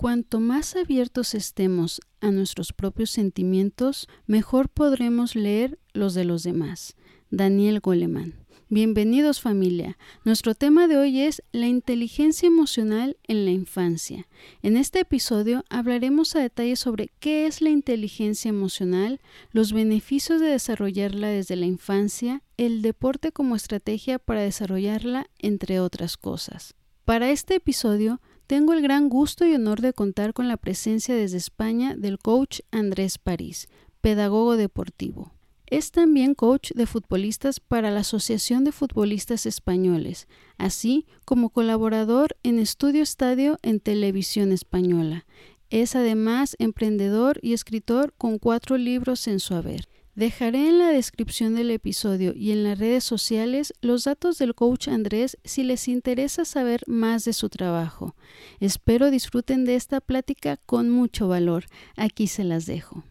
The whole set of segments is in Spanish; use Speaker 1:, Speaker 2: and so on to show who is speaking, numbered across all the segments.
Speaker 1: Cuanto más abiertos estemos a nuestros propios sentimientos, mejor podremos leer los de los demás. Daniel Goleman. Bienvenidos familia. Nuestro tema de hoy es la inteligencia emocional en la infancia. En este episodio hablaremos a detalle sobre qué es la inteligencia emocional, los beneficios de desarrollarla desde la infancia, el deporte como estrategia para desarrollarla, entre otras cosas. Para este episodio tengo el gran gusto y honor de contar con la presencia desde España del coach Andrés París, pedagogo deportivo. Es también coach de futbolistas para la Asociación de Futbolistas Españoles, así como colaborador en Estudio Estadio en Televisión Española. Es además emprendedor y escritor con cuatro libros en su haber. Dejaré en la descripción del episodio y en las redes sociales los datos del coach Andrés si les interesa saber más de su trabajo. Espero disfruten de esta plática con mucho valor. Aquí se las dejo.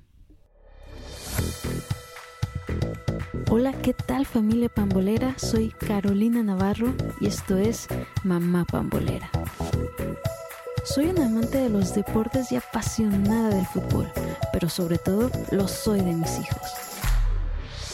Speaker 1: Hola, ¿qué tal familia pambolera? Soy Carolina Navarro y esto es Mamá Pambolera. Soy una amante de los deportes y apasionada del fútbol, pero sobre todo lo soy de mis hijos.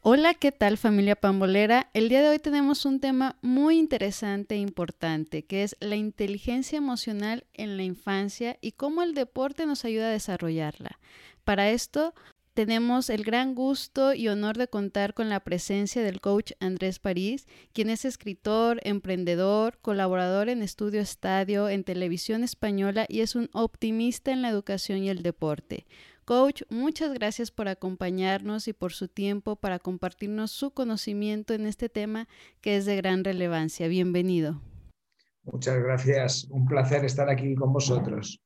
Speaker 1: Hola, ¿qué tal familia pambolera? El día de hoy tenemos un tema muy interesante e importante, que es la inteligencia emocional en la infancia y cómo el deporte nos ayuda a desarrollarla. Para esto tenemos el gran gusto y honor de contar con la presencia del coach Andrés París, quien es escritor, emprendedor, colaborador en Estudio Estadio, en Televisión Española y es un optimista en la educación y el deporte. Coach, muchas gracias por acompañarnos y por su tiempo para compartirnos su conocimiento en este tema que es de gran relevancia. Bienvenido.
Speaker 2: Muchas gracias. Un placer estar aquí con vosotros.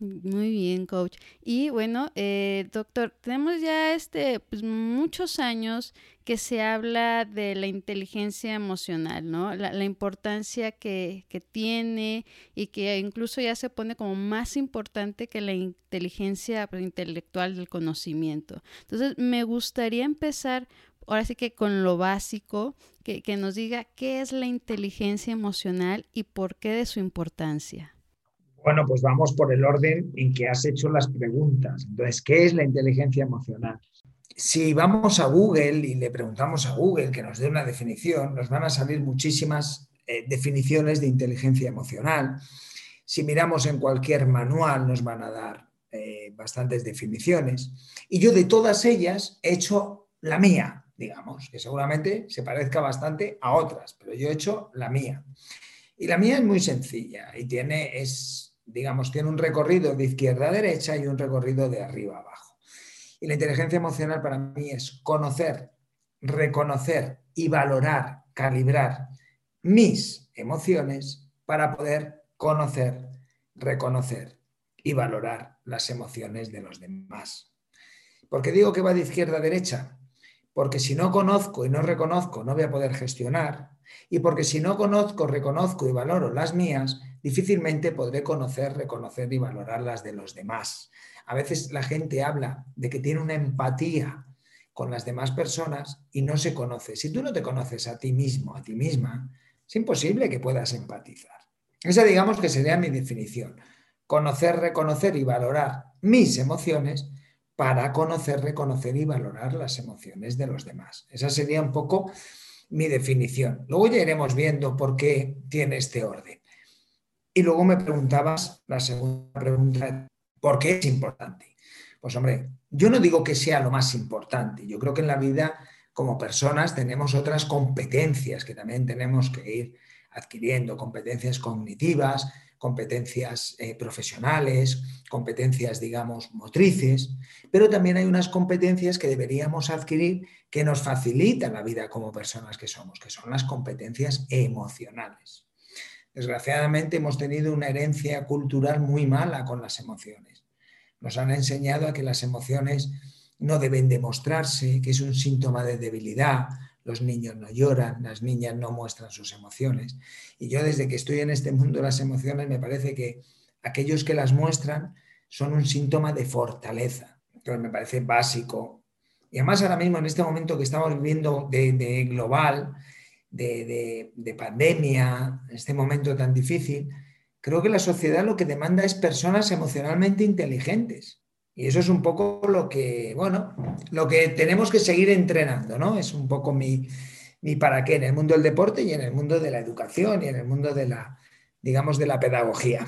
Speaker 1: Muy bien, coach. Y bueno, eh, doctor, tenemos ya este, pues, muchos años que se habla de la inteligencia emocional, ¿no? La, importancia que, que, tiene y que incluso ya se pone como más importante que la inteligencia pues, intelectual del conocimiento. Entonces, me gustaría empezar ahora sí que con lo básico, que, que nos diga qué es la inteligencia emocional y por qué de su importancia.
Speaker 2: Bueno, pues vamos por el orden en que has hecho las preguntas. Entonces, ¿qué es la inteligencia emocional? Si vamos a Google y le preguntamos a Google que nos dé una definición, nos van a salir muchísimas eh, definiciones de inteligencia emocional. Si miramos en cualquier manual nos van a dar eh, bastantes definiciones. Y yo de todas ellas he hecho la mía, digamos, que seguramente se parezca bastante a otras, pero yo he hecho la mía. Y la mía es muy sencilla y tiene, es, digamos, tiene un recorrido de izquierda a derecha y un recorrido de arriba a abajo. Y la inteligencia emocional para mí es conocer, reconocer y valorar, calibrar mis emociones para poder conocer, reconocer y valorar las emociones de los demás. ¿Por qué digo que va de izquierda a derecha? Porque si no conozco y no reconozco, no voy a poder gestionar. Y porque si no conozco, reconozco y valoro las mías, difícilmente podré conocer, reconocer y valorar las de los demás. A veces la gente habla de que tiene una empatía con las demás personas y no se conoce. Si tú no te conoces a ti mismo, a ti misma, es imposible que puedas empatizar. Esa digamos que sería mi definición. Conocer, reconocer y valorar mis emociones para conocer, reconocer y valorar las emociones de los demás. Esa sería un poco mi definición. Luego ya iremos viendo por qué tiene este orden. Y luego me preguntabas la segunda pregunta, ¿por qué es importante? Pues hombre, yo no digo que sea lo más importante, yo creo que en la vida como personas tenemos otras competencias que también tenemos que ir adquiriendo, competencias cognitivas, competencias eh, profesionales, competencias, digamos, motrices, pero también hay unas competencias que deberíamos adquirir que nos facilitan la vida como personas que somos, que son las competencias emocionales. Desgraciadamente hemos tenido una herencia cultural muy mala con las emociones. Nos han enseñado a que las emociones no deben demostrarse, que es un síntoma de debilidad. Los niños no lloran, las niñas no muestran sus emociones. Y yo desde que estoy en este mundo las emociones me parece que aquellos que las muestran son un síntoma de fortaleza. Entonces me parece básico. Y además ahora mismo en este momento que estamos viviendo de, global, de, de pandemia, en este momento tan difícil, creo que la sociedad lo que demanda es personas emocionalmente inteligentes. Y eso es un poco lo que, bueno, lo que tenemos que seguir entrenando, ¿no? Es un poco mi, mi para qué en el mundo del deporte y en el mundo de la educación y en el mundo de la, digamos, de la pedagogía.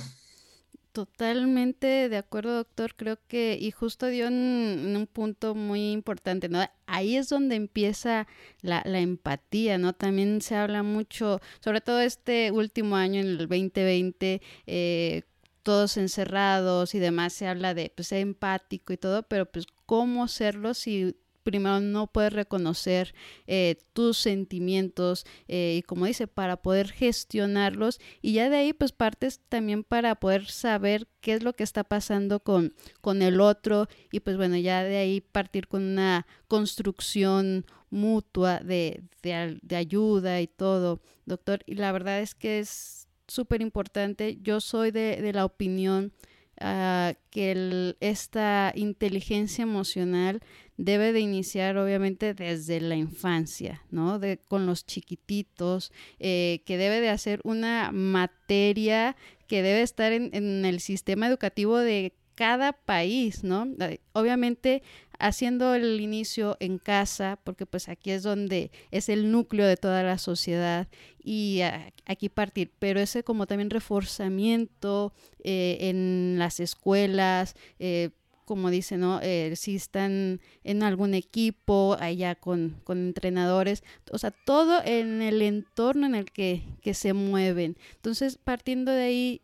Speaker 1: Totalmente de acuerdo, doctor. Creo que, y justo dio un punto muy importante, ¿no? Ahí es donde empieza la, empatía, ¿no? También se habla mucho, sobre todo este último año, en el 2020, eh, todos encerrados y demás, se habla de pues, ser empático y todo, pero pues cómo serlo si primero no puedes reconocer eh, tus sentimientos eh, y como dice, para poder gestionarlos y ya de ahí pues partes también para poder saber qué es lo que está pasando con, con el otro y pues bueno, ya de ahí partir con una construcción mutua de, de, ayuda y todo, doctor. Y la verdad es que es súper importante. Yo soy de, de la opinión uh, que esta inteligencia emocional debe de iniciar obviamente desde la infancia, ¿no? De, con los chiquititos, eh, que debe de hacer una materia que debe estar en, en el sistema educativo de cada país, ¿no? Obviamente haciendo el inicio en casa, porque pues aquí es donde es el núcleo de toda la sociedad y aquí partir, pero ese como también reforzamiento eh, en las escuelas, eh, como dice, ¿no? Eh, si están en algún equipo, allá con, con, entrenadores, o sea, todo en el entorno en el que, que se mueven. Entonces, partiendo de ahí,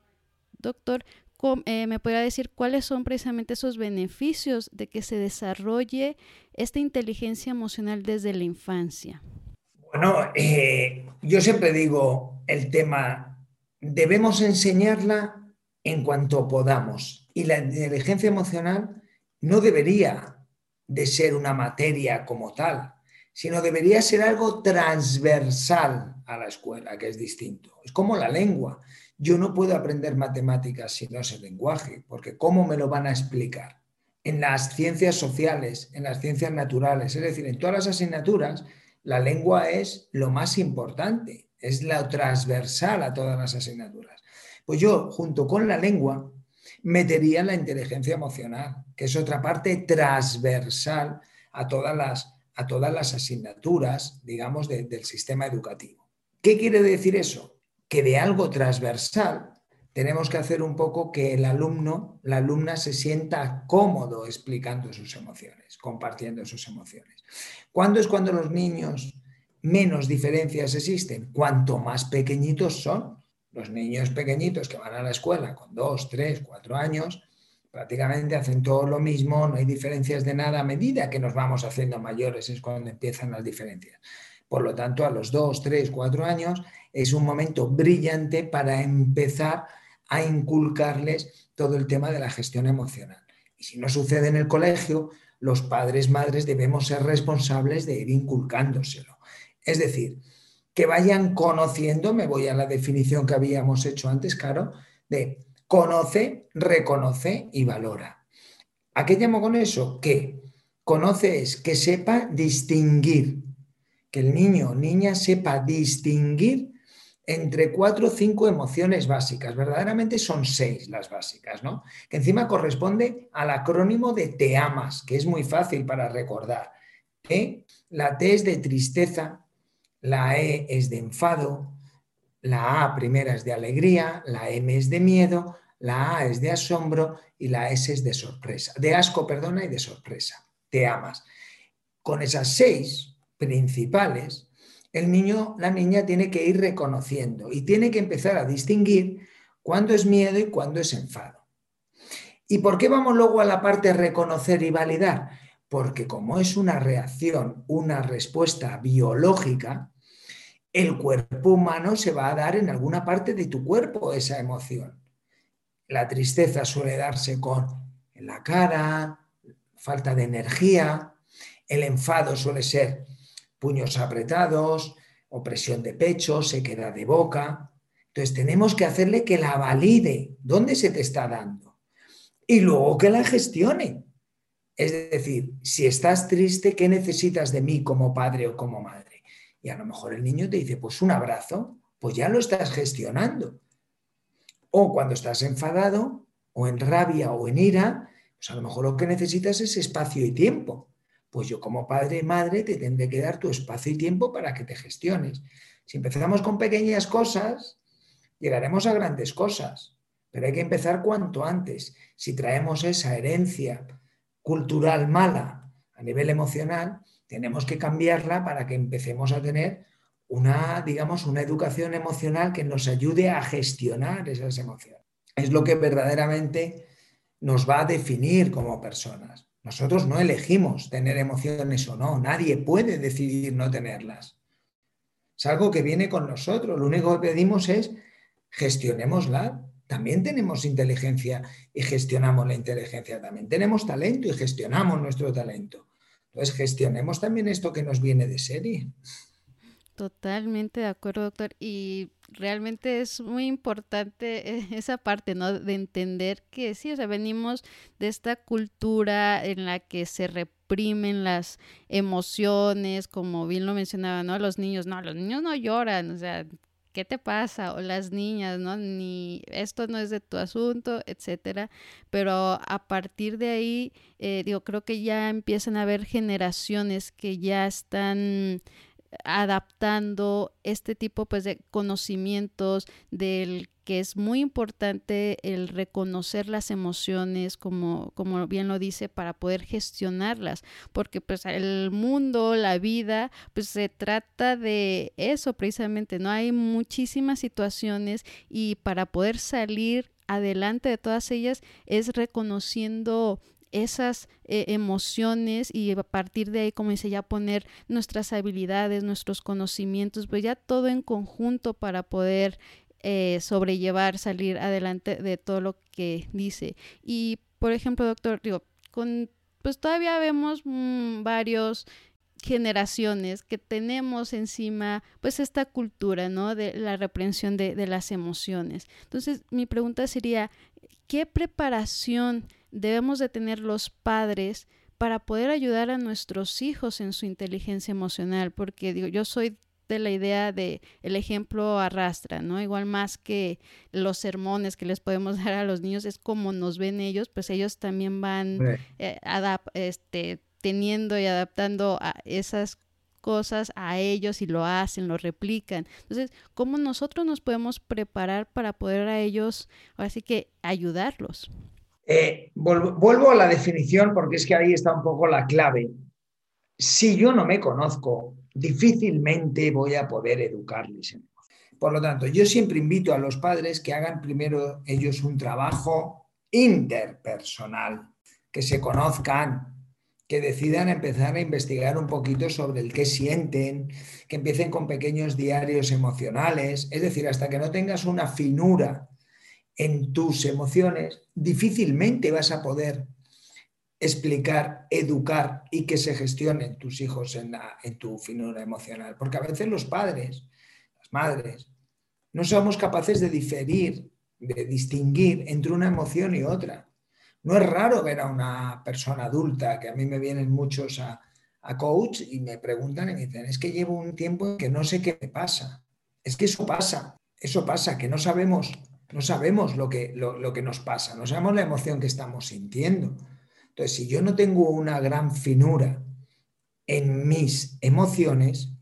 Speaker 1: doctor, eh, ¿me podría decir cuáles son precisamente esos beneficios de que se desarrolle esta inteligencia emocional desde la infancia?
Speaker 2: Bueno, eh, yo siempre digo el tema, debemos enseñarla en cuanto podamos. Y la inteligencia emocional no debería de ser una materia como tal, sino debería ser algo transversal a la escuela, que es distinto. Es como la lengua. Yo no puedo aprender matemáticas si no sé lenguaje, porque ¿cómo me lo van a explicar? En las ciencias sociales, en las ciencias naturales, es decir, en todas las asignaturas, la lengua es lo más importante, es la transversal a todas las asignaturas. Pues yo, junto con la lengua, metería la inteligencia emocional, que es otra parte transversal a todas las, a todas las asignaturas, digamos, del sistema educativo. ¿Qué quiere decir eso? Que de algo transversal tenemos que hacer un poco que el alumno, la alumna se sienta cómodo explicando sus emociones, compartiendo sus emociones. ¿Cuándo es cuando los niños menos diferencias existen? Cuanto más pequeñitos son. Los niños pequeñitos que van a la escuela con dos, tres, cuatro años, prácticamente hacen todo lo mismo, no hay diferencias de nada. A medida que nos vamos haciendo mayores es cuando empiezan las diferencias. Por lo tanto, a los dos, tres, cuatro años es un momento brillante para empezar a inculcarles todo el tema de la gestión emocional. Y si no sucede en el colegio, los padres, madres debemos ser responsables de ir inculcándoselo. Es decir, que vayan conociendo, me voy a la definición que habíamos hecho antes, claro, de conoce, reconoce y valora. ¿A qué llamo con eso? Que conoce es que sepa distinguir, que el niño o niña sepa distinguir entre cuatro o cinco emociones básicas. Verdaderamente son seis las básicas, ¿no? Que encima corresponde al acrónimo de te amas, que es muy fácil para recordar. La T es de tristeza, la E es de enfado, la A primera es de alegría, la M es de miedo, la A es de asombro y la S es de sorpresa, de asco, perdona, y de sorpresa. Te amas. Con esas seis principales, el niño, la niña tiene que ir reconociendo y tiene que empezar a distinguir cuándo es miedo y cuándo es enfado. ¿Y por qué vamos luego a la parte reconocer y validar? Porque como es una reacción, una respuesta biológica, el cuerpo humano se va a dar en alguna parte de tu cuerpo esa emoción. La tristeza suele darse con la cara, falta de energía, el enfado suele ser puños apretados, opresión de pecho, sequedad de boca. Entonces tenemos que hacerle que la valide, dónde se te está dando, y luego que la gestione. Es decir, si estás triste, ¿qué necesitas de mí como padre o como madre? Y a lo mejor el niño te dice, pues un abrazo, pues ya lo estás gestionando. O cuando estás enfadado, o en rabia, o en ira, pues a lo mejor lo que necesitas es espacio y tiempo. Pues yo como padre y madre te tendré que dar tu espacio y tiempo para que te gestiones. Si empezamos con pequeñas cosas, llegaremos a grandes cosas, pero hay que empezar cuanto antes. Si traemos esa herencia cultural mala a nivel emocional, tenemos que cambiarla para que empecemos a tener una, digamos, una educación emocional que nos ayude a gestionar esas emociones. Es lo que verdaderamente nos va a definir como personas. Nosotros no elegimos tener emociones o no, nadie puede decidir no tenerlas. Es algo que viene con nosotros, lo único que pedimos es gestionémosla, también tenemos inteligencia y gestionamos la inteligencia, también tenemos talento y gestionamos nuestro talento. Entonces, gestionemos también esto que nos viene de serie.
Speaker 1: Totalmente de acuerdo, doctor. Y realmente es muy importante eh, esa parte, ¿no? De entender que sí, o sea, venimos de esta cultura en la que se reprimen las emociones, como bien lo mencionaba, ¿no? Los niños, no, los niños no lloran, o sea, ¿qué te pasa? O las niñas, ¿no? Ni esto no es de tu asunto, etcétera. Pero a partir de ahí, eh, digo, creo que ya empiezan a haber generaciones que ya están adaptando este tipo pues de conocimientos del que es muy importante el reconocer las emociones como, como bien lo dice para poder gestionarlas porque pues el mundo la vida pues se trata de eso precisamente no hay muchísimas situaciones y para poder salir adelante de todas ellas es reconociendo esas eh, emociones y a partir de ahí, como dice, ya poner nuestras habilidades, nuestros conocimientos, pues ya todo en conjunto para poder eh, sobrellevar, salir adelante de todo lo que dice. Y, por ejemplo, doctor, digo, pues todavía vemos mm, varios generaciones que tenemos encima pues esta cultura, ¿no? De la reprensión de las emociones. Entonces, mi pregunta sería, ¿qué preparación debemos de tener los padres para poder ayudar a nuestros hijos en su inteligencia emocional, porque digo, yo soy de la idea de el ejemplo arrastra, ¿no? Igual más que los sermones que les podemos dar a los niños, es como nos ven ellos, pues ellos también van eh, este, teniendo y adaptando a esas cosas a ellos y lo hacen, lo replican. Entonces, ¿cómo nosotros nos podemos preparar para poder a ellos, así que ayudarlos?
Speaker 2: Eh, vuelvo, a la definición porque es que ahí está un poco la clave. Si yo no me conozco, difícilmente voy a poder educarles. Por lo tanto, yo siempre invito a los padres que hagan primero ellos un trabajo interpersonal, que se conozcan, que decidan empezar a investigar un poquito sobre el que sienten, que empiecen con pequeños diarios emocionales, es decir, hasta que no tengas una finura en tus emociones, difícilmente vas a poder explicar, educar y que se gestionen tus hijos en, en tu finura emocional. Porque a veces los padres, las madres, no somos capaces de diferir, de distinguir entre una emoción y otra. No es raro ver a una persona adulta, que a mí me vienen muchos a, a coach y me preguntan y me dicen, es que llevo un tiempo que no sé qué me pasa. Es que eso pasa, eso pasa, que no sabemos no sabemos lo que, lo, que nos pasa, no sabemos la emoción que estamos sintiendo. Entonces, si yo no tengo una gran finura en mis emociones,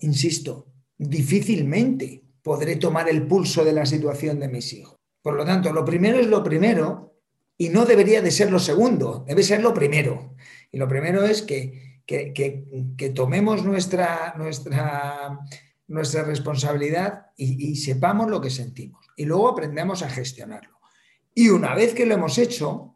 Speaker 2: insisto, difícilmente podré tomar el pulso de la situación de mis hijos. Por lo tanto, lo primero es lo primero y no debería de ser lo segundo, debe ser lo primero. Y lo primero es que, que, tomemos nuestra, nuestra, nuestra responsabilidad y sepamos lo que sentimos y luego aprendemos a gestionarlo. Y una vez que lo hemos hecho,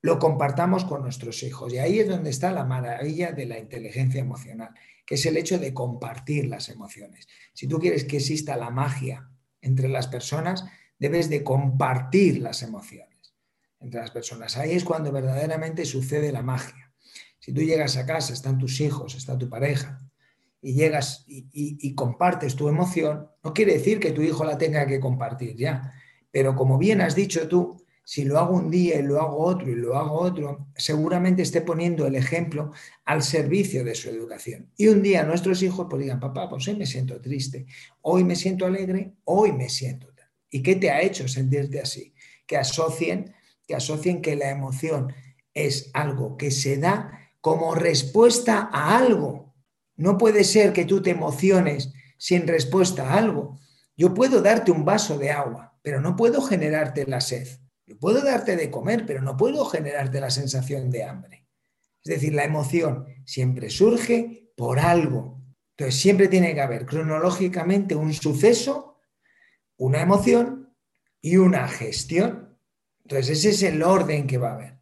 Speaker 2: lo compartamos con nuestros hijos. Y ahí es donde está la maravilla de la inteligencia emocional, que es el hecho de compartir las emociones. Si tú quieres que exista la magia entre las personas, debes de compartir las emociones. entre las personas. Ahí es cuando verdaderamente sucede la magia. Si tú llegas a casa, están tus hijos, está tu pareja, y llegas y, compartes tu emoción, no quiere decir que tu hijo la tenga que compartir ya, pero como bien has dicho tú, si lo hago un día y lo hago otro y lo hago otro, seguramente esté poniendo el ejemplo al servicio de su educación. Y un día nuestros hijos pues digan, papá, pues hoy me siento triste, hoy me siento alegre, hoy me siento ¿Y qué te ha hecho sentirte así? Que asocien, que asocien que la emoción es algo que se da como respuesta a algo. No puede ser que tú te emociones sin respuesta a algo. Yo puedo darte un vaso de agua, pero no puedo generarte la sed. Yo puedo darte de comer, pero no puedo generarte la sensación de hambre. Es decir, la emoción siempre surge por algo. Entonces, siempre tiene que haber cronológicamente un suceso, una emoción y una gestión. Entonces, ese es el orden que va a haber.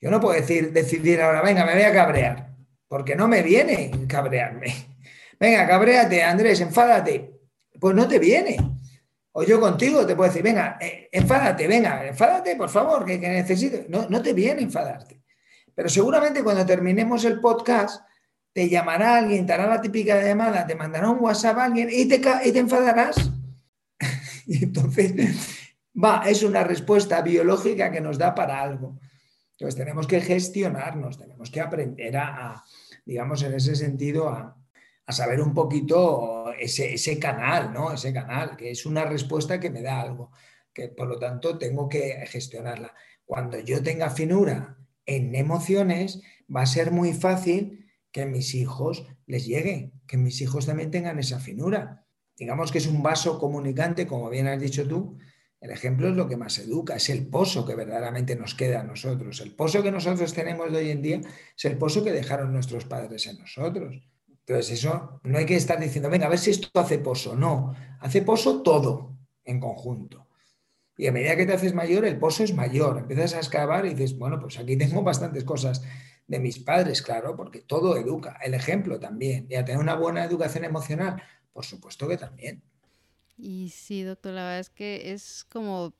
Speaker 2: Yo no puedo decir, decidir ahora, venga, me voy a cabrear, porque no me viene cabrearme. Venga, cabréate, Andrés, enfádate. Pues no te viene. O yo contigo te puedo decir, venga, eh, enfádate, venga, enfádate, por favor, que, necesito. No, no te viene enfadarte. Pero seguramente cuando terminemos el podcast, te llamará alguien, te hará la típica llamada, te mandará un WhatsApp a alguien y te, y te enfadarás. y entonces, va, es una respuesta biológica que nos da para algo. Entonces tenemos que gestionarnos, tenemos que aprender a digamos, en ese sentido, a, a saber un poquito ese, ese, canal, ¿no? Ese canal, que es una respuesta que me da algo, que por lo tanto tengo que gestionarla. Cuando yo tenga finura en emociones, va a ser muy fácil que mis hijos les llegue, que mis hijos también tengan esa finura. Digamos que es un vaso comunicante, como bien has dicho tú, el ejemplo es lo que más educa, es el pozo que verdaderamente nos queda a nosotros. El pozo que nosotros tenemos de hoy en día es el pozo que dejaron nuestros padres en nosotros. Entonces, eso no hay que estar diciendo, venga, a ver si esto hace pozo. No, hace pozo todo en conjunto. Y a medida que te haces mayor, el pozo es mayor. Empiezas a excavar y dices, bueno, pues aquí tengo bastantes cosas de mis padres, claro, porque todo educa. El ejemplo también. Y a tener una buena educación emocional, por supuesto que también.
Speaker 1: Y sí, doctor, la verdad es que es como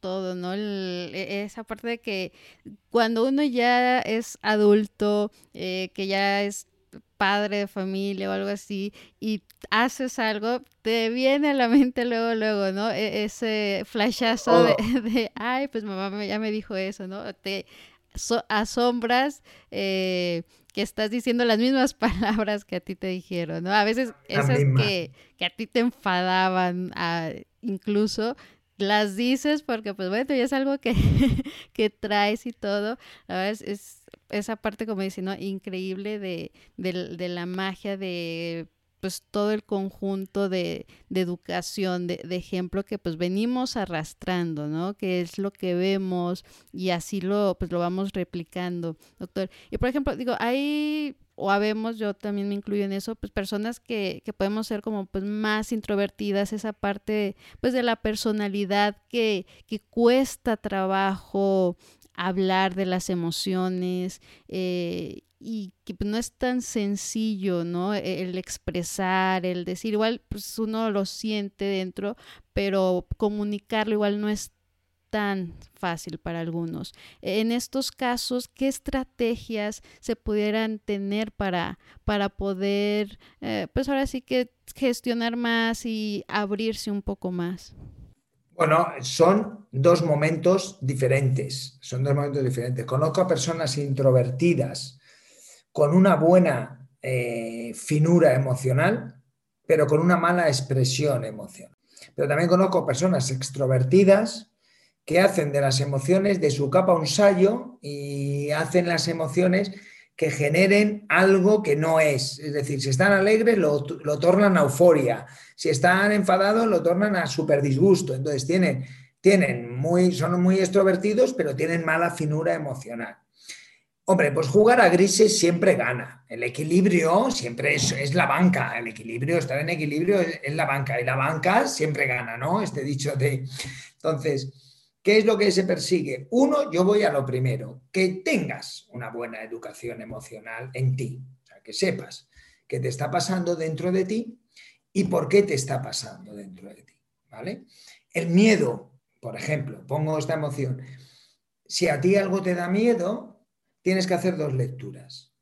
Speaker 1: todo, ¿no? E, esa parte de que cuando uno ya es adulto, eh, que ya es padre de familia o algo así y haces algo, te viene a la mente luego, luego, ¿no? E, ese flashazo de, oh. de, ay, pues mamá ya me dijo eso, ¿no? Te asombras eh, que estás diciendo las mismas palabras que a ti te dijeron, ¿no? A veces esas que, que, a ti te enfadaban, ah, incluso las dices porque pues bueno, ya es algo que, que traes y todo. La verdad es, esa parte, como dice, ¿no? Increíble de, de, la magia de pues todo el conjunto de, de educación, de, ejemplo que pues venimos arrastrando, ¿no? Que es lo que vemos y así lo, pues lo vamos replicando, doctor. Y por ejemplo, digo, hay o habemos, yo también me incluyo en eso, pues personas que, que podemos ser como pues más introvertidas, esa parte pues de la personalidad que, que cuesta trabajo hablar de las emociones eh, y que pues, no es tan sencillo, ¿no? E, el expresar, el decir, igual pues uno lo siente dentro, pero comunicarlo igual no es tan fácil para algunos. En estos casos, ¿qué estrategias se pudieran tener para, para poder, eh, pues ahora sí que gestionar más y abrirse un poco más?
Speaker 2: Bueno, son dos momentos diferentes, son dos momentos diferentes. Conozco a personas introvertidas con una buena eh, finura emocional, pero con una mala expresión emocional. Pero también conozco personas extrovertidas que hacen de las emociones de su capa un sallo y hacen las emociones que generen algo que no es. Es decir, si están alegres, lo, tornan a euforia. Si están enfadados, lo tornan a super disgusto. Entonces, tienen, tienen muy, son muy extrovertidos, pero tienen mala finura emocional. Hombre, pues jugar a grises siempre gana. El equilibrio siempre es, es la banca. El equilibrio, estar en equilibrio es, es, la banca. Y la banca siempre gana, ¿no? Este dicho de. Entonces, ¿Qué es lo que se persigue? Uno, yo voy a lo primero, que tengas una buena educación emocional en ti, o sea, que sepas qué te está pasando dentro de ti y por qué te está pasando dentro de ti, ¿vale? El miedo, por ejemplo, pongo esta emoción, si a ti algo te da miedo, tienes que hacer dos lecturas.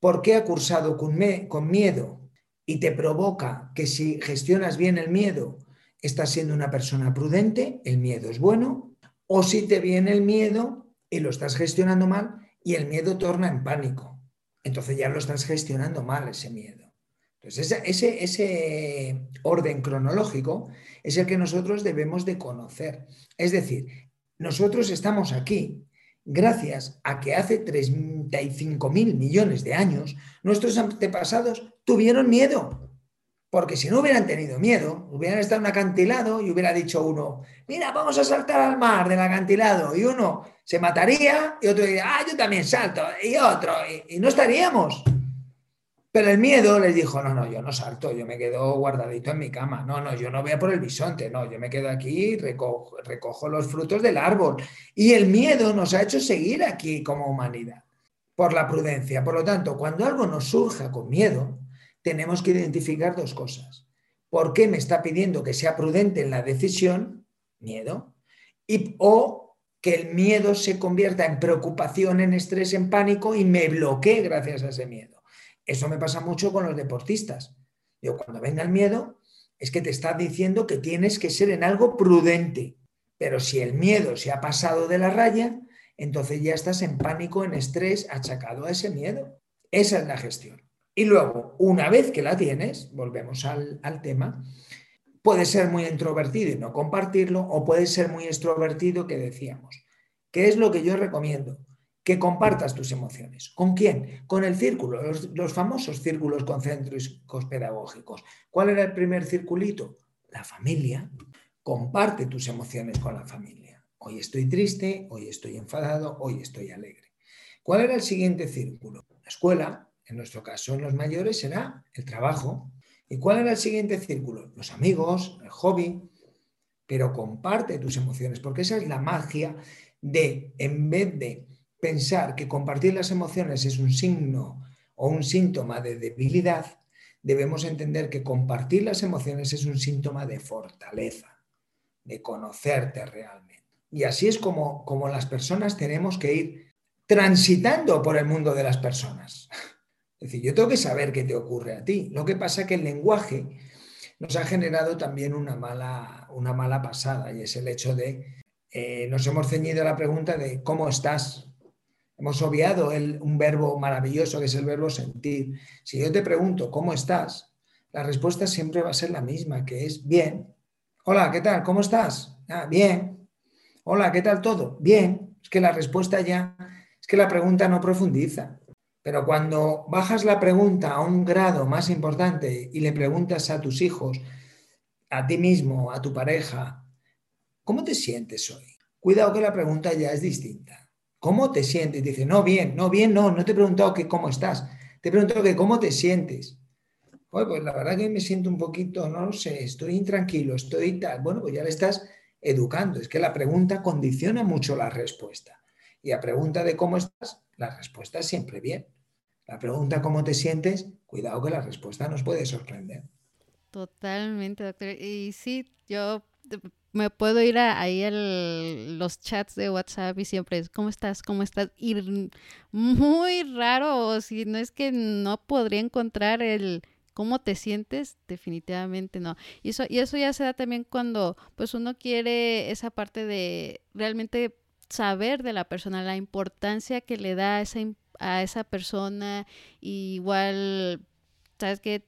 Speaker 2: ¿Por qué ha cursado con, miedo y te provoca que si gestionas bien el miedo, estás siendo una persona prudente, el miedo es bueno, o si te viene el miedo y lo estás gestionando mal y el miedo torna en pánico. Entonces ya lo estás gestionando mal ese miedo. Entonces ese, ese orden cronológico es el que nosotros debemos de conocer. Es decir, nosotros estamos aquí gracias a que hace 35 mil millones de años nuestros antepasados tuvieron miedo. Porque si no hubieran tenido miedo, hubieran estado en un acantilado y hubiera dicho uno, mira, vamos a saltar al mar del acantilado. Y uno se mataría y otro diría, ah, yo también salto. Y otro, y, no estaríamos. Pero el miedo les dijo, no, no, yo no salto, yo me quedo guardadito en mi cama. No, no, yo no voy a por el bisonte, no, yo me quedo aquí, recojo, recojo los frutos del árbol. Y el miedo nos ha hecho seguir aquí como humanidad, por la prudencia. Por lo tanto, cuando algo nos surja con miedo, tenemos que identificar dos cosas. ¿Por qué me está pidiendo que sea prudente en la decisión? Miedo. Y, o que el miedo se convierta en preocupación, en estrés, en pánico y me bloquee gracias a ese miedo. Eso me pasa mucho con los deportistas. Yo cuando venga el miedo, es que te está diciendo que tienes que ser en algo prudente. Pero si el miedo se ha pasado de la raya, entonces ya estás en pánico, en estrés, achacado a ese miedo. Esa es la gestión. Y luego, una vez que la tienes, volvemos al, al tema, puede ser muy introvertido y no compartirlo, o puede ser muy extrovertido que decíamos. ¿Qué es lo que yo recomiendo? Que compartas tus emociones. ¿Con quién? Con el círculo, los, famosos círculos concéntricos pedagógicos. ¿Cuál era el primer circulito? La familia. Comparte tus emociones con la familia. Hoy estoy triste, hoy estoy enfadado, hoy estoy alegre. ¿Cuál era el siguiente círculo? La escuela, en nuestro caso en los mayores, será el trabajo. ¿Y cuál era el siguiente círculo? Los amigos, el hobby. Pero comparte tus emociones, porque esa es la magia de, en vez de pensar que compartir las emociones es un signo o un síntoma de debilidad, debemos entender que compartir las emociones es un síntoma de fortaleza, de conocerte realmente. Y así es como, como las personas tenemos que ir transitando por el mundo de las personas. Es decir, yo tengo que saber qué te ocurre a ti. Lo que pasa es que el lenguaje nos ha generado también una mala, una mala pasada y es el hecho de, eh, nos hemos ceñido a la pregunta de cómo estás, Hemos obviado un verbo maravilloso que es el verbo sentir. Si yo te pregunto, ¿cómo estás? La respuesta siempre va a ser la misma, que es bien. Hola, ¿qué tal? ¿Cómo estás? Ah, bien. Hola, ¿qué tal todo? Bien. Es que la respuesta ya, es que la pregunta no profundiza. Pero cuando bajas la pregunta a un grado más importante y le preguntas a tus hijos, a ti mismo, a tu pareja, ¿cómo te sientes hoy? Cuidado que la pregunta ya es distinta. ¿Cómo te sientes? Dice, no, bien, no, bien, no, no te he preguntado que cómo estás. Te he preguntado que cómo te sientes. pues la verdad que me siento un poquito, no lo sé, estoy intranquilo, estoy tal. Bueno, pues ya le estás educando. Es que la pregunta condiciona mucho la respuesta. Y a pregunta de cómo estás, la respuesta es siempre bien. La pregunta cómo te sientes, cuidado que la respuesta nos puede sorprender.
Speaker 1: Totalmente, doctor. Y sí, yo me puedo ir ahí a los chats de WhatsApp y siempre es, ¿cómo estás? ¿Cómo estás? Y muy raro, si no es que no podría encontrar el cómo te sientes, definitivamente no. Y eso, y eso ya se da también cuando pues uno quiere esa parte de realmente saber de la persona, la importancia que le da a esa, a esa persona, igual, ¿sabes qué?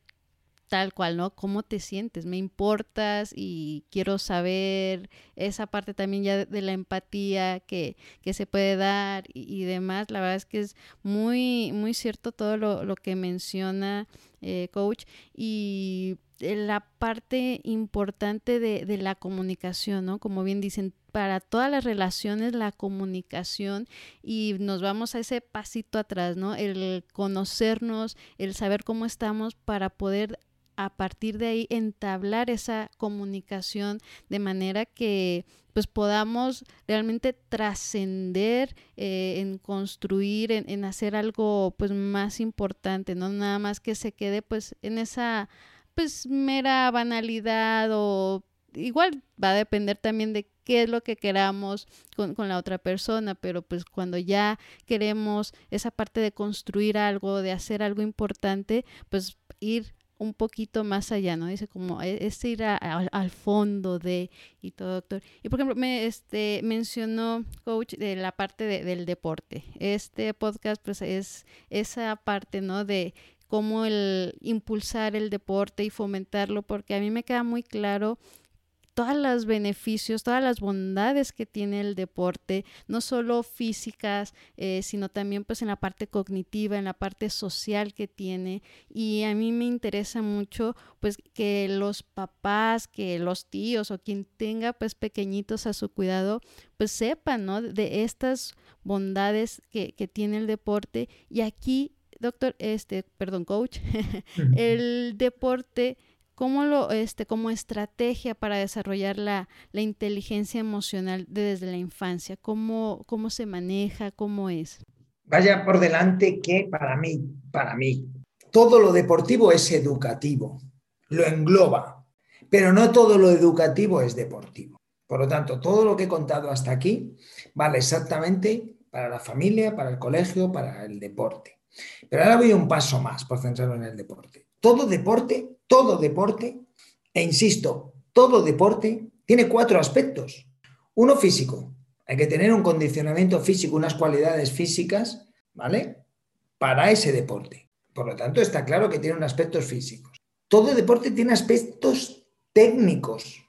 Speaker 1: Tal cual, ¿no? ¿Cómo te sientes? Me importas y quiero saber esa parte también ya de, la empatía que, se puede dar y, demás. La verdad es que es muy, muy cierto todo lo, que menciona eh, coach y la parte importante de, de, la comunicación, ¿no? Como bien dicen, para todas las relaciones la comunicación y nos vamos a ese pasito atrás, ¿no? El conocernos, el saber cómo estamos para poder a partir de ahí entablar esa comunicación de manera que pues podamos realmente trascender eh, en construir, en, hacer algo pues más importante, no nada más que se quede pues en esa pues mera banalidad o igual va a depender también de qué es lo que queramos con, con, la otra persona, pero pues cuando ya queremos esa parte de construir algo, de hacer algo importante, pues ir un poquito más allá, ¿no? Dice como e, es ir al fondo de y todo, doctor. Y por ejemplo, me este, mencionó, coach, de la parte del deporte. Este podcast, pues es esa parte, ¿no? De cómo el impulsar el deporte y fomentarlo, porque a mí me queda muy claro todos los beneficios, todas las bondades que tiene el deporte, no solo físicas, eh, sino también pues en la parte cognitiva, en la parte social que tiene. Y a mí me interesa mucho pues que los papás, que los tíos o quien tenga pues pequeñitos a su cuidado, pues sepan, ¿no? De estas bondades que, que tiene el deporte. Y aquí doctor, este, perdón, coach, el deporte, ¿cómo lo, este, como estrategia para desarrollar la, la inteligencia emocional desde la infancia? ¿Cómo, ¿Cómo se maneja? ¿Cómo es?
Speaker 2: Vaya por delante que para mí, para mí, todo lo deportivo es educativo, lo engloba, pero no todo lo educativo es deportivo. Por lo tanto, todo lo que he contado hasta aquí vale exactamente para la familia, para el colegio, para el deporte. Pero ahora voy un paso más por centrarlo en el deporte. Todo deporte, todo deporte, e insisto, todo deporte tiene cuatro aspectos. Uno físico. Hay que tener un condicionamiento físico, unas cualidades físicas, ¿vale? Para ese deporte. Por lo tanto, está claro que tiene unos aspectos físicos. Todo deporte tiene aspectos técnicos.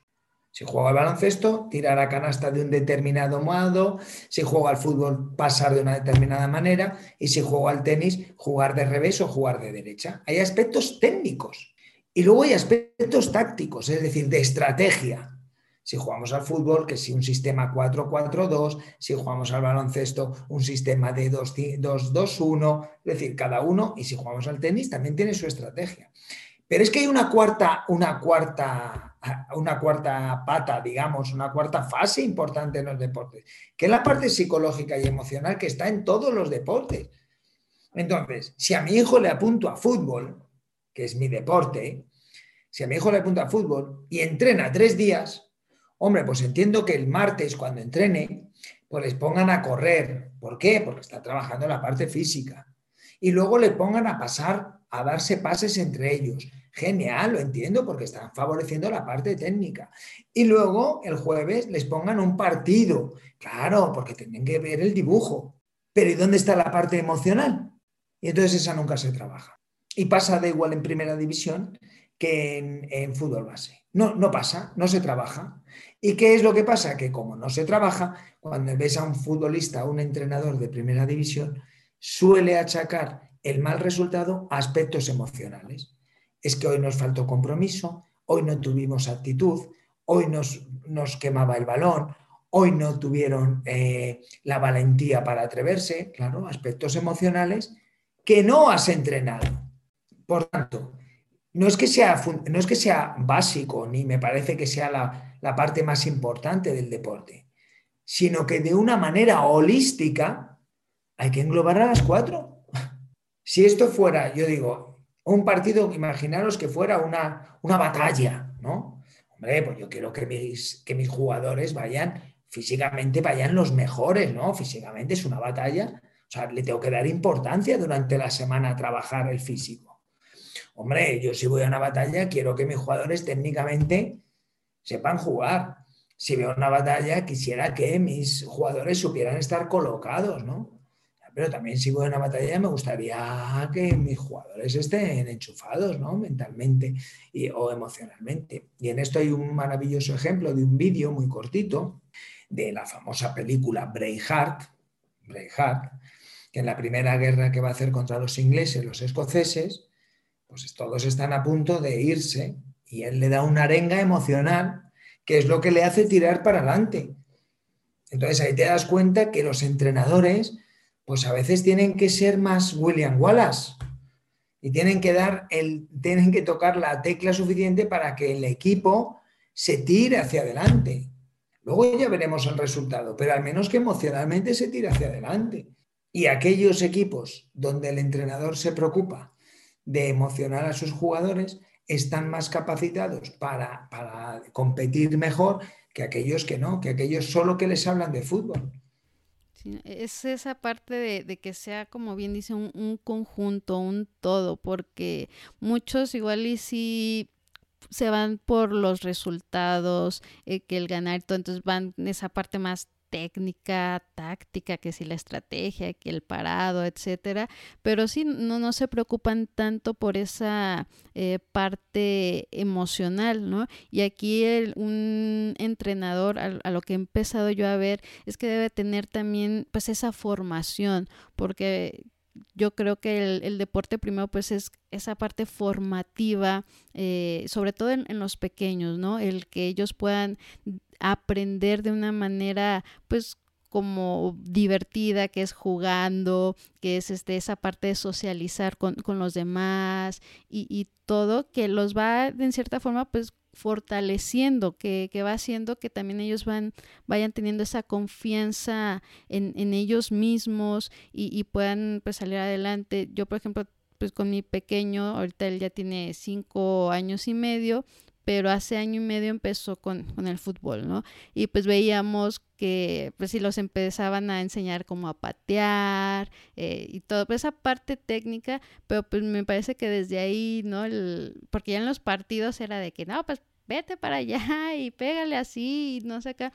Speaker 2: Si juega al baloncesto, tirar a canasta de un determinado modo. Si juega al fútbol, pasar de una determinada manera. Y si juega al tenis, jugar de revés o jugar de derecha. Hay aspectos técnicos. Y luego hay aspectos tácticos, es decir, de estrategia. Si jugamos al fútbol, que si un sistema 4-4-2, si jugamos al baloncesto, un sistema de 2-2-1, es decir, cada uno, y si jugamos al tenis, también tiene su estrategia. Pero es que hay una cuarta, una cuarta una cuarta pata, digamos, una cuarta fase importante en los deportes, que es la parte psicológica y emocional que está en todos los deportes. Entonces, si a mi hijo le apunto a fútbol, que es mi deporte, si a mi hijo le apunto a fútbol y entrena tres días, hombre, pues entiendo que el martes cuando entrene, pues les pongan a correr. ¿Por qué? Porque está trabajando la parte física. Y luego le pongan a pasar, a darse pases entre ellos Genial, lo entiendo porque están favoreciendo la parte técnica. Y luego el jueves les pongan un partido. Claro, porque tienen que ver el dibujo. Pero ¿y dónde está la parte emocional? Y entonces esa nunca se trabaja. Y pasa de igual en primera división que en, en fútbol base. No, no pasa, no se trabaja. ¿Y qué es lo que pasa? Que como no se trabaja, cuando ves a un futbolista, a un entrenador de primera división, suele achacar el mal resultado a aspectos emocionales es que hoy nos faltó compromiso, hoy no tuvimos actitud, hoy nos, nos quemaba el balón, hoy no tuvieron eh, la valentía para atreverse, claro, aspectos emocionales que no has entrenado. Por tanto, no es que sea, no es que sea básico, ni me parece que sea la, la parte más importante del deporte, sino que de una manera holística hay que englobar a las cuatro. Si esto fuera, yo digo, un partido, imaginaros que fuera una, una batalla, ¿no? Hombre, pues yo quiero que mis, que mis jugadores vayan, físicamente vayan los mejores, ¿no? Físicamente es una batalla, o sea, le tengo que dar importancia durante la semana a trabajar el físico. Hombre, yo si voy a una batalla, quiero que mis jugadores técnicamente sepan jugar. Si veo una batalla, quisiera que mis jugadores supieran estar colocados, ¿no? pero también si voy a una batalla me gustaría que mis jugadores estén enchufados, ¿no? Mentalmente o emocionalmente. Y en esto hay un maravilloso ejemplo de un vídeo muy cortito de la famosa película Braveheart, Braveheart, que en la primera guerra que va a hacer contra los ingleses, los escoceses, pues todos están a punto de irse y él le da una arenga emocional que es lo que le hace tirar para adelante. Entonces ahí te das cuenta que los entrenadores pues a veces tienen que ser más William Wallace y tienen que dar el, tienen que tocar la tecla suficiente para que el equipo se tire hacia adelante. Luego ya veremos el resultado, pero al menos que emocionalmente se tire hacia adelante. Y aquellos equipos donde el entrenador se preocupa de emocionar a sus jugadores están más capacitados para, para competir mejor que aquellos que no, que aquellos solo que les hablan de fútbol.
Speaker 1: es esa parte de, que sea, como bien dice, un, conjunto, un todo, porque muchos igual y si se van por los resultados, eh, que el ganar, entonces van en esa parte más técnica, táctica, que si la estrategia, que el parado, etcétera, pero sí no, no se preocupan tanto por esa eh, parte emocional, ¿no? Y aquí un entrenador, a, a, lo que he empezado yo a ver, es que debe tener también pues esa formación, porque yo creo que el, deporte primero pues es esa parte formativa, eh, sobre todo en, los pequeños, ¿no? El que ellos puedan aprender de una manera pues como divertida, que es jugando, que es este, esa parte de socializar con, con los demás y, y, todo, que los va en cierta forma pues fortaleciendo, que, que, va haciendo que también ellos van, vayan teniendo esa confianza en, en ellos mismos y, y, puedan pues salir adelante. Yo, por ejemplo, pues con mi pequeño, ahorita él ya tiene cinco años y medio, pero hace año y medio empezó con, con, el fútbol, ¿no? Y pues veíamos que pues sí los empezaban a enseñar cómo a patear eh, y todo, pues esa parte técnica, pero pues me parece que desde ahí, ¿no? El, porque ya en los partidos era de que, no, pues vete para allá y pégale así y no sé qué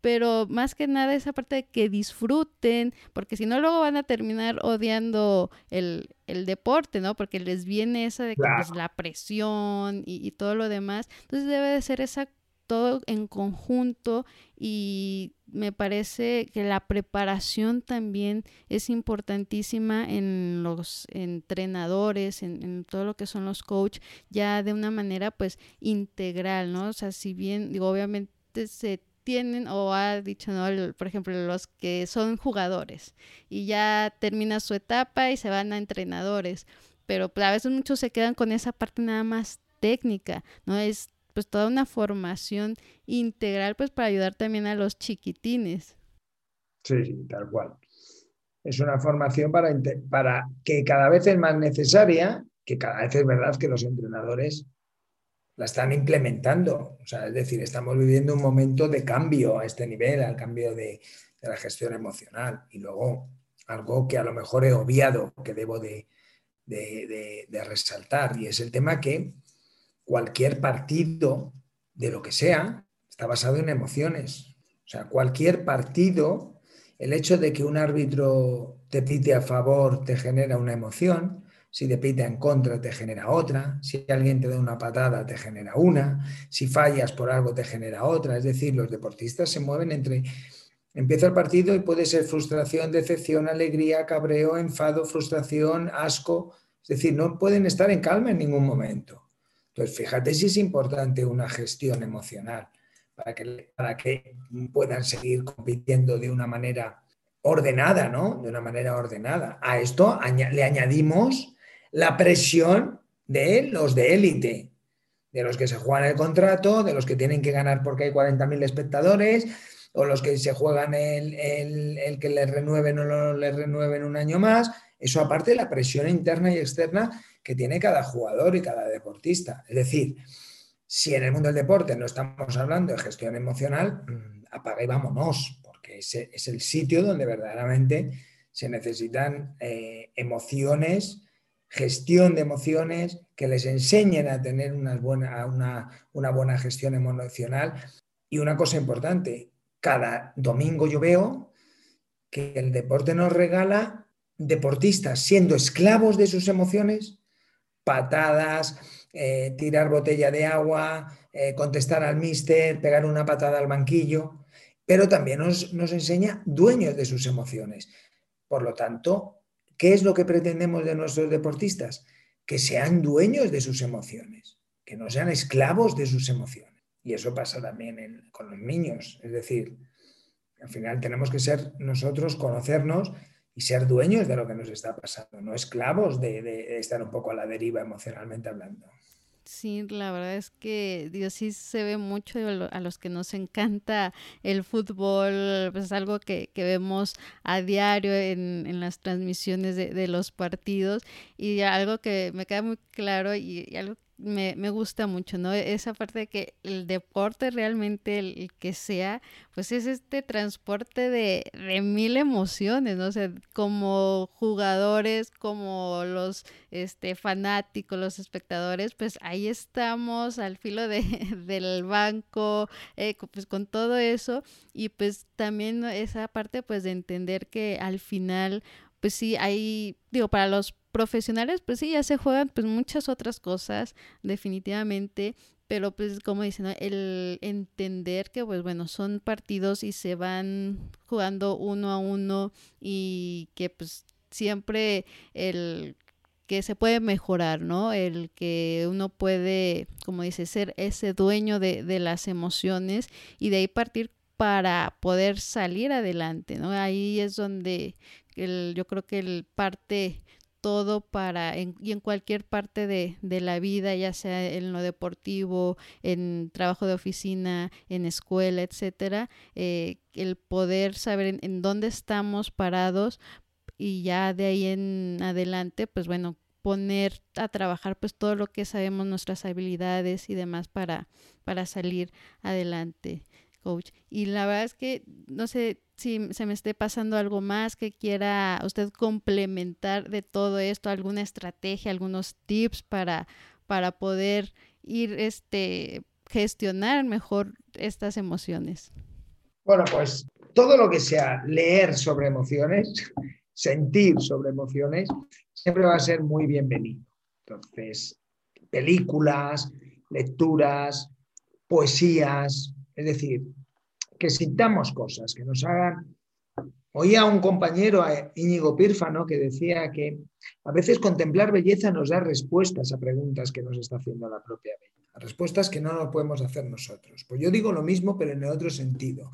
Speaker 1: pero más que nada esa parte de que disfruten, porque si no luego van a terminar odiando el, deporte, ¿no? Porque les viene esa de que pues, la presión y, todo lo demás. Entonces debe de ser esa todo en conjunto y me parece que la preparación también es importantísima en los entrenadores, en, en, todo lo que son los coach, ya de una manera pues integral, ¿no? O sea, si bien, digo, obviamente se tienen o ha dicho, ¿no? por ejemplo, los que son jugadores y ya termina su etapa y se van a entrenadores, pero pues, a veces muchos se quedan con esa parte nada más técnica, ¿no? Es pues toda una formación integral pues para ayudar también a los chiquitines.
Speaker 2: Sí, tal cual. Es una formación para, para que cada vez es más necesaria, que cada vez es verdad que los entrenadores la están implementando. O sea, es decir, estamos viviendo un momento de cambio a este nivel, al cambio de, la gestión emocional. Y luego, algo que a lo mejor he obviado, que debo de, resaltar, y es el tema que cualquier partido, de lo que sea, está basado en emociones. O sea, cualquier partido, el hecho de que un árbitro te pite a favor te genera una emoción, si te pita en contra te genera otra, si alguien te da una patada te genera una, si fallas por algo te genera otra. Es decir, los deportistas se mueven entre... Empieza el partido y puede ser frustración, decepción, alegría, cabreo, enfado, frustración, asco. Es decir, no pueden estar en calma en ningún momento. Entonces, fíjate si es importante una gestión emocional para que, para que puedan seguir compitiendo de una manera ordenada, ¿no? De una manera ordenada. A esto le añadimos la presión de los de élite, de los que se juegan el contrato, de los que tienen que ganar porque hay 40.000 espectadores, o los que se juegan el, el, que les renueven o no les renueven un año más. Eso aparte de la presión interna y externa que tiene cada jugador y cada deportista. Es decir, si en el mundo del deporte no estamos hablando de gestión emocional, mm, apaga y vámonos, porque ese es el sitio donde verdaderamente se necesitan eh, emociones gestión de emociones, que les enseñen a tener una buena, una, buena gestión emocional. Y una cosa importante, cada domingo yo veo que el deporte nos regala deportistas siendo esclavos de sus emociones, patadas, eh, tirar botella de agua, eh, contestar al mister, pegar una patada al banquillo, pero también nos, nos enseña dueños de sus emociones. Por lo tanto, ¿Qué es lo que pretendemos de nuestros deportistas? Que sean dueños de sus emociones, que no sean esclavos de sus emociones. Y eso pasa también con los niños. Es decir, al final tenemos que ser nosotros, conocernos y ser dueños de lo que nos está pasando, no esclavos de estar un poco a la deriva emocionalmente hablando.
Speaker 1: Sí, la verdad es que Dios sí se ve mucho a los que nos encanta el fútbol, pues es algo que, que vemos a diario en, en las transmisiones de, los partidos. Y algo que me queda muy claro y, algo me, me, gusta mucho, ¿no? Esa parte de que el deporte realmente, el, que sea, pues es este transporte de, de, mil emociones, ¿no? O sea, como jugadores, como los este, fanáticos, los espectadores, pues ahí estamos al filo de, del banco, eh, pues con todo eso, y pues también esa parte pues de entender que al final pues sí, hay, digo, para los profesionales, pues sí, ya se juegan pues muchas otras cosas, definitivamente, pero pues como dicen, el entender que pues bueno, son partidos y se van jugando uno a uno y que pues siempre el que se puede mejorar, ¿no? El que uno puede, como dice, ser ese dueño de, de las emociones y de ahí partir para poder salir adelante, ¿no? Ahí es donde el, yo creo que el parte todo para, y en cualquier parte de, de, la vida, ya sea en lo deportivo, en trabajo de oficina, en escuela, etcétera, eh, el poder saber en, dónde estamos parados y ya de ahí en adelante, pues bueno, poner a trabajar pues todo lo que sabemos, nuestras habilidades y demás para, para salir adelante, coach. Y la verdad es que, no sé, si se me esté pasando algo más que quiera usted complementar de todo esto, alguna estrategia, algunos tips para, para poder ir este gestionar mejor estas emociones.
Speaker 2: Bueno, pues todo lo que sea leer sobre emociones, sentir sobre emociones, siempre va a ser muy bienvenido. Entonces, películas, lecturas, poesías, es decir, que sintamos cosas, que nos hagan... Oía a un compañero, Íñigo Pírfano, que decía que a veces contemplar belleza nos da respuestas a preguntas que nos está haciendo la propia belleza, respuestas que no nos podemos hacer nosotros. Pues yo digo lo mismo, pero en otro sentido.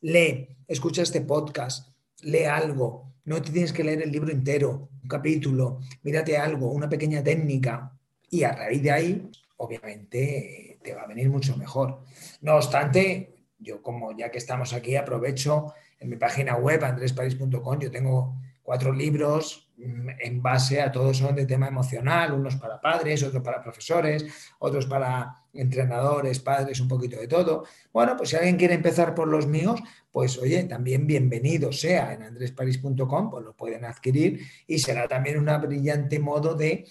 Speaker 2: Lee, escucha este podcast, lee algo, no te tienes que leer el libro entero, un capítulo, mírate algo, una pequeña técnica, y a raíz de ahí, obviamente, te va a venir mucho mejor. No obstante, yo como ya que estamos aquí aprovecho en mi página web andresparis.com, yo tengo cuatro libros mm, en base a todos son de tema emocional, unos para padres, otros para profesores, otros para entrenadores, padres, un poquito de todo. Bueno, pues si alguien quiere empezar por los míos, pues oye, también bienvenido sea en andresparis.com, pues lo pueden adquirir y será también un brillante modo de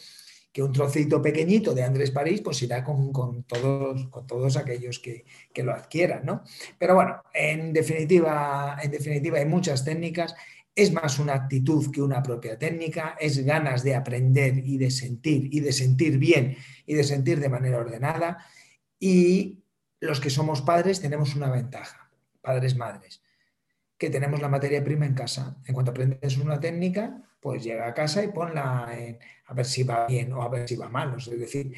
Speaker 2: que un trocito pequeñito de Andrés París pues irá con, todos, con todos aquellos que, lo adquieran, ¿no? Pero bueno, en definitiva, en definitiva hay muchas técnicas, es más una actitud que una propia técnica, es ganas de aprender y de sentir y de sentir bien y de sentir de manera ordenada y los que somos padres tenemos una ventaja, padres, madres, que tenemos la materia prima en casa. En cuanto aprendes una técnica, pues llega a casa y ponla en, a ver si va bien o a ver si va mal. Es decir,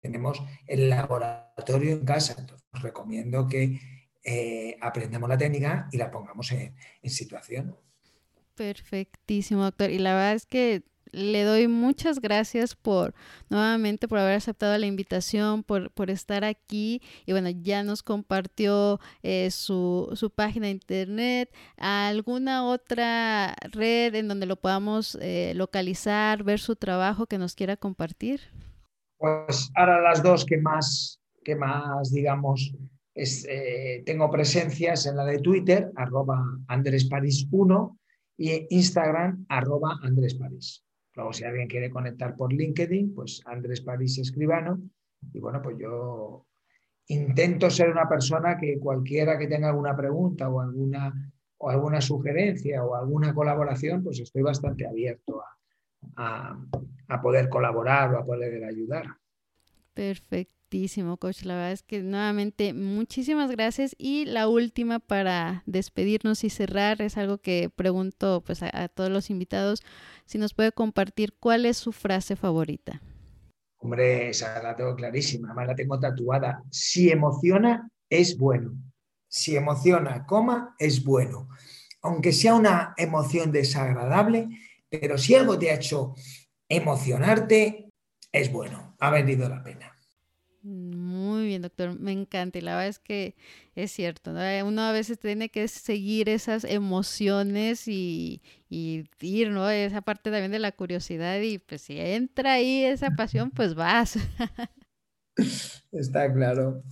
Speaker 2: tenemos el laboratorio en casa. Entonces, os recomiendo que eh, aprendamos la técnica y la pongamos en situación.
Speaker 1: Perfectísimo, doctor. Y la verdad es que le doy muchas gracias por nuevamente por haber aceptado la invitación, por, estar aquí y bueno, ya nos compartió eh, su, página de internet, alguna otra red en donde lo podamos eh, localizar, ver su trabajo que nos quiera compartir.
Speaker 2: Pues ahora las dos que más, que más digamos, eh, tengo presencias en la de Twitter, arroba Andrés 1 y Instagram, arroba Andrés Luego, si alguien quiere conectar por LinkedIn, pues Andrés París Escribano. Y bueno, pues yo intento ser una persona que cualquiera que tenga alguna pregunta o alguna, o alguna sugerencia o alguna colaboración, pues estoy bastante abierto a, a poder colaborar o a poder ayudar.
Speaker 1: Perfecto coach. La verdad es que nuevamente muchísimas gracias. Y la última para despedirnos y cerrar es algo que pregunto pues a, todos los invitados, si nos puede compartir cuál es su frase favorita.
Speaker 2: Hombre, esa la tengo clarísima, además la tengo tatuada. Si emociona, es bueno. Si emociona, coma, es bueno. Aunque sea una emoción desagradable, pero si algo te ha hecho emocionarte, es bueno, ha valido la pena.
Speaker 1: Muy bien, doctor, me encanta y la verdad es que es cierto, uno a veces tiene que seguir esas emociones y, y, ir, ¿no? Esa parte también de la curiosidad y pues si entra ahí esa pasión, pues vas.
Speaker 2: Está claro.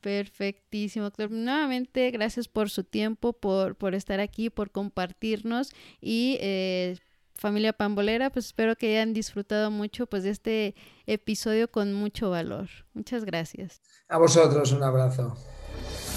Speaker 1: Perfectísimo, doctor. Nuevamente, gracias por su tiempo, por, por estar aquí, por compartirnos y eh, familia pambolera, pues espero que hayan disfrutado mucho pues de este episodio con mucho valor. Muchas gracias.
Speaker 2: A vosotros un abrazo.